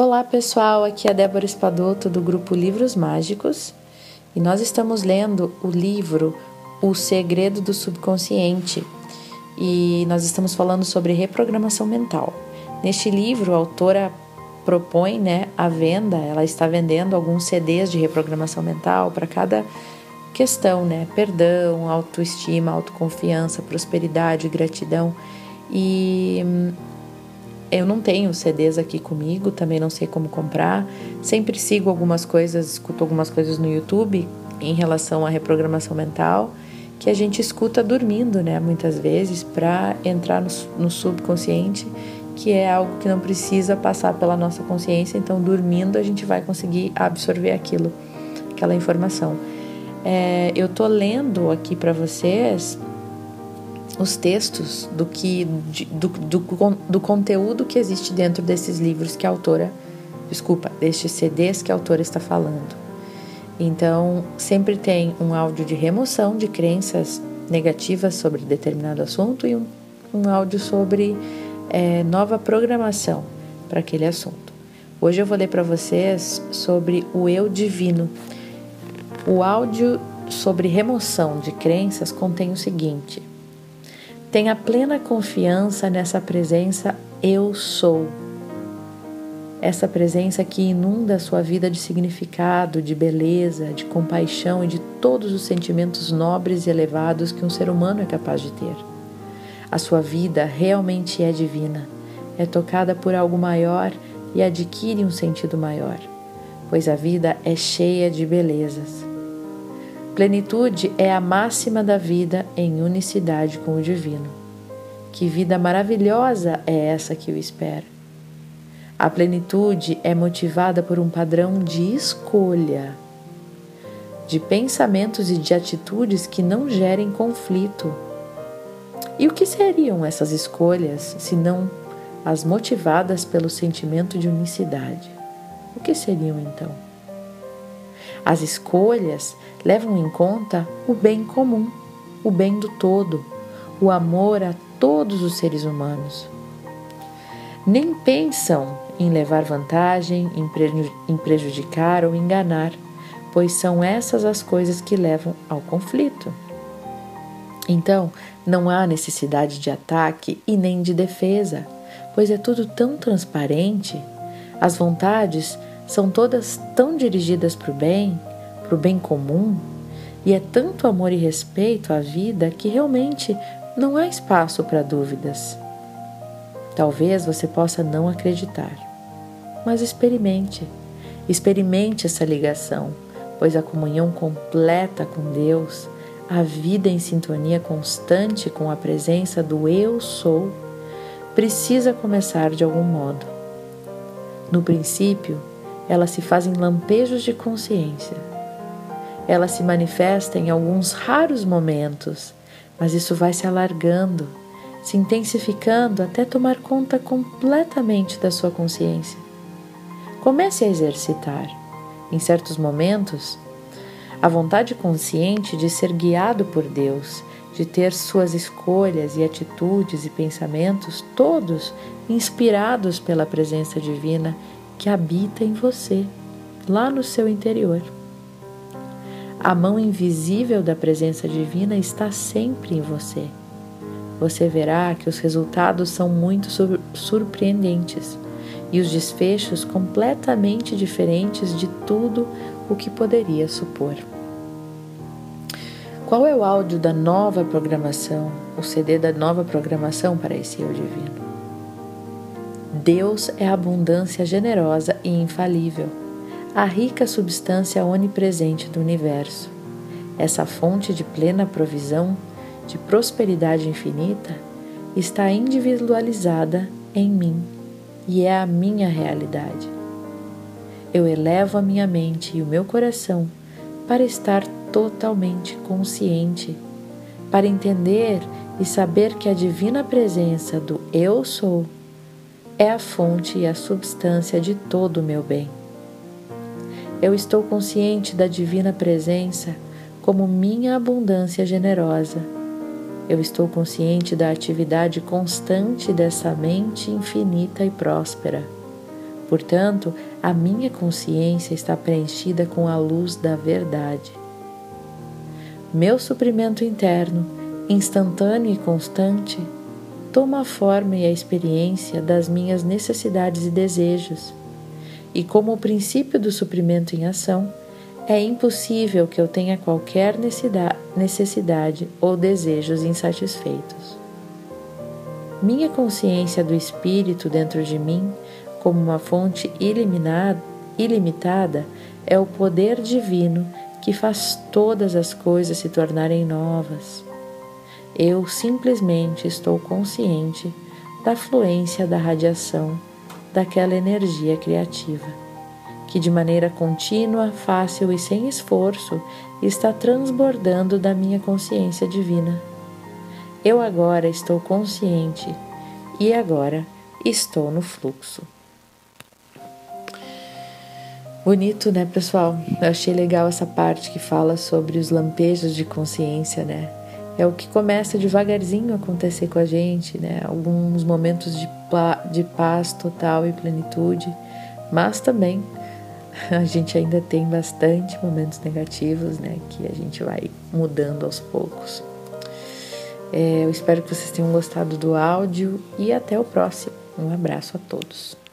Olá pessoal, aqui é Débora Espadoto do grupo Livros Mágicos e nós estamos lendo o livro O Segredo do Subconsciente e nós estamos falando sobre reprogramação mental. Neste livro, a autora propõe né, a venda, ela está vendendo alguns CDs de reprogramação mental para cada questão, né? Perdão, autoestima, autoconfiança, prosperidade, gratidão. E hum, eu não tenho CDs aqui comigo, também não sei como comprar. Sempre sigo algumas coisas, escuto algumas coisas no YouTube em relação à reprogramação mental, que a gente escuta dormindo, né? Muitas vezes, para entrar no, no subconsciente, que é algo que não precisa passar pela nossa consciência. Então, dormindo, a gente vai conseguir absorver aquilo, aquela informação. É, eu tô lendo aqui para vocês os textos do que do, do, do, conteúdo que existe dentro desses livros que a autora, desculpa, destes CDs que a autora está falando. Então, sempre tem um áudio de remoção de crenças negativas sobre determinado assunto e um, um áudio sobre é, nova programação para aquele assunto. Hoje eu vou ler para vocês sobre o eu divino. O áudio sobre remoção de crenças contém o seguinte: Tenha plena confiança nessa presença eu sou. Essa presença que inunda a sua vida de significado, de beleza, de compaixão e de todos os sentimentos nobres e elevados que um ser humano é capaz de ter. A sua vida realmente é divina, é tocada por algo maior e adquire um sentido maior, pois a vida é cheia de belezas. Plenitude é a máxima da vida em unicidade com o divino. Que vida maravilhosa é essa que o espera? A plenitude é motivada por um padrão de escolha, de pensamentos e de atitudes que não gerem conflito. E o que seriam essas escolhas se não as motivadas pelo sentimento de unicidade? O que seriam então? As escolhas levam em conta o bem comum, o bem do todo, o amor a todos os seres humanos. Nem pensam em levar vantagem, em prejudicar ou enganar, pois são essas as coisas que levam ao conflito. Então, não há necessidade de ataque e nem de defesa, pois é tudo tão transparente. As vontades são todas tão dirigidas para o bem, para o bem comum, e é tanto amor e respeito à vida que realmente não há espaço para dúvidas. Talvez você possa não acreditar, mas experimente. Experimente essa ligação, pois a comunhão completa com Deus, a vida em sintonia constante com a presença do Eu Sou, precisa começar de algum modo. No princípio, ela se faz em lampejos de consciência. Ela se manifesta em alguns raros momentos, mas isso vai se alargando, se intensificando até tomar conta completamente da sua consciência. Comece a exercitar. Em certos momentos, a vontade consciente de ser guiado por Deus, de ter suas escolhas e atitudes e pensamentos todos inspirados pela presença divina que habita em você, lá no seu interior. A mão invisível da presença divina está sempre em você. Você verá que os resultados são muito surpreendentes e os desfechos completamente diferentes de tudo o que poderia supor. Qual é o áudio da nova programação, o CD da nova programação para esse eu divino? Deus é abundância generosa e infalível, a rica substância onipresente do universo. Essa fonte de plena provisão, de prosperidade infinita, está individualizada em mim e é a minha realidade. Eu elevo a minha mente e o meu coração para estar totalmente consciente, para entender e saber que a divina presença do Eu Sou é a fonte e a substância de todo o meu bem. Eu estou consciente da divina presença como minha abundância generosa. Eu estou consciente da atividade constante dessa mente infinita e próspera, Portanto, a minha consciência está preenchida com a luz da verdade. Meu suprimento interno, instantâneo e constante, toma a forma e a experiência das minhas necessidades e desejos. E como o princípio do suprimento em ação, é impossível que eu tenha qualquer necessidade ou desejos insatisfeitos. Minha consciência do espírito dentro de mim, como uma fonte ilimitada, é o poder divino que faz todas as coisas se tornarem novas. Eu simplesmente estou consciente da fluência da radiação daquela energia criativa que de maneira contínua, fácil e sem esforço está transbordando da minha consciência divina. Eu agora estou consciente e agora estou no fluxo. Bonito, né, pessoal? Eu achei legal essa parte que fala sobre os lampejos de consciência, né? É o que começa devagarzinho a acontecer com a gente, né? Alguns momentos de, de paz total e plenitude, mas também a gente ainda tem bastante momentos negativos, né? Que a gente vai mudando aos poucos. É, eu espero que vocês tenham gostado do áudio e até o próximo. Um abraço a todos.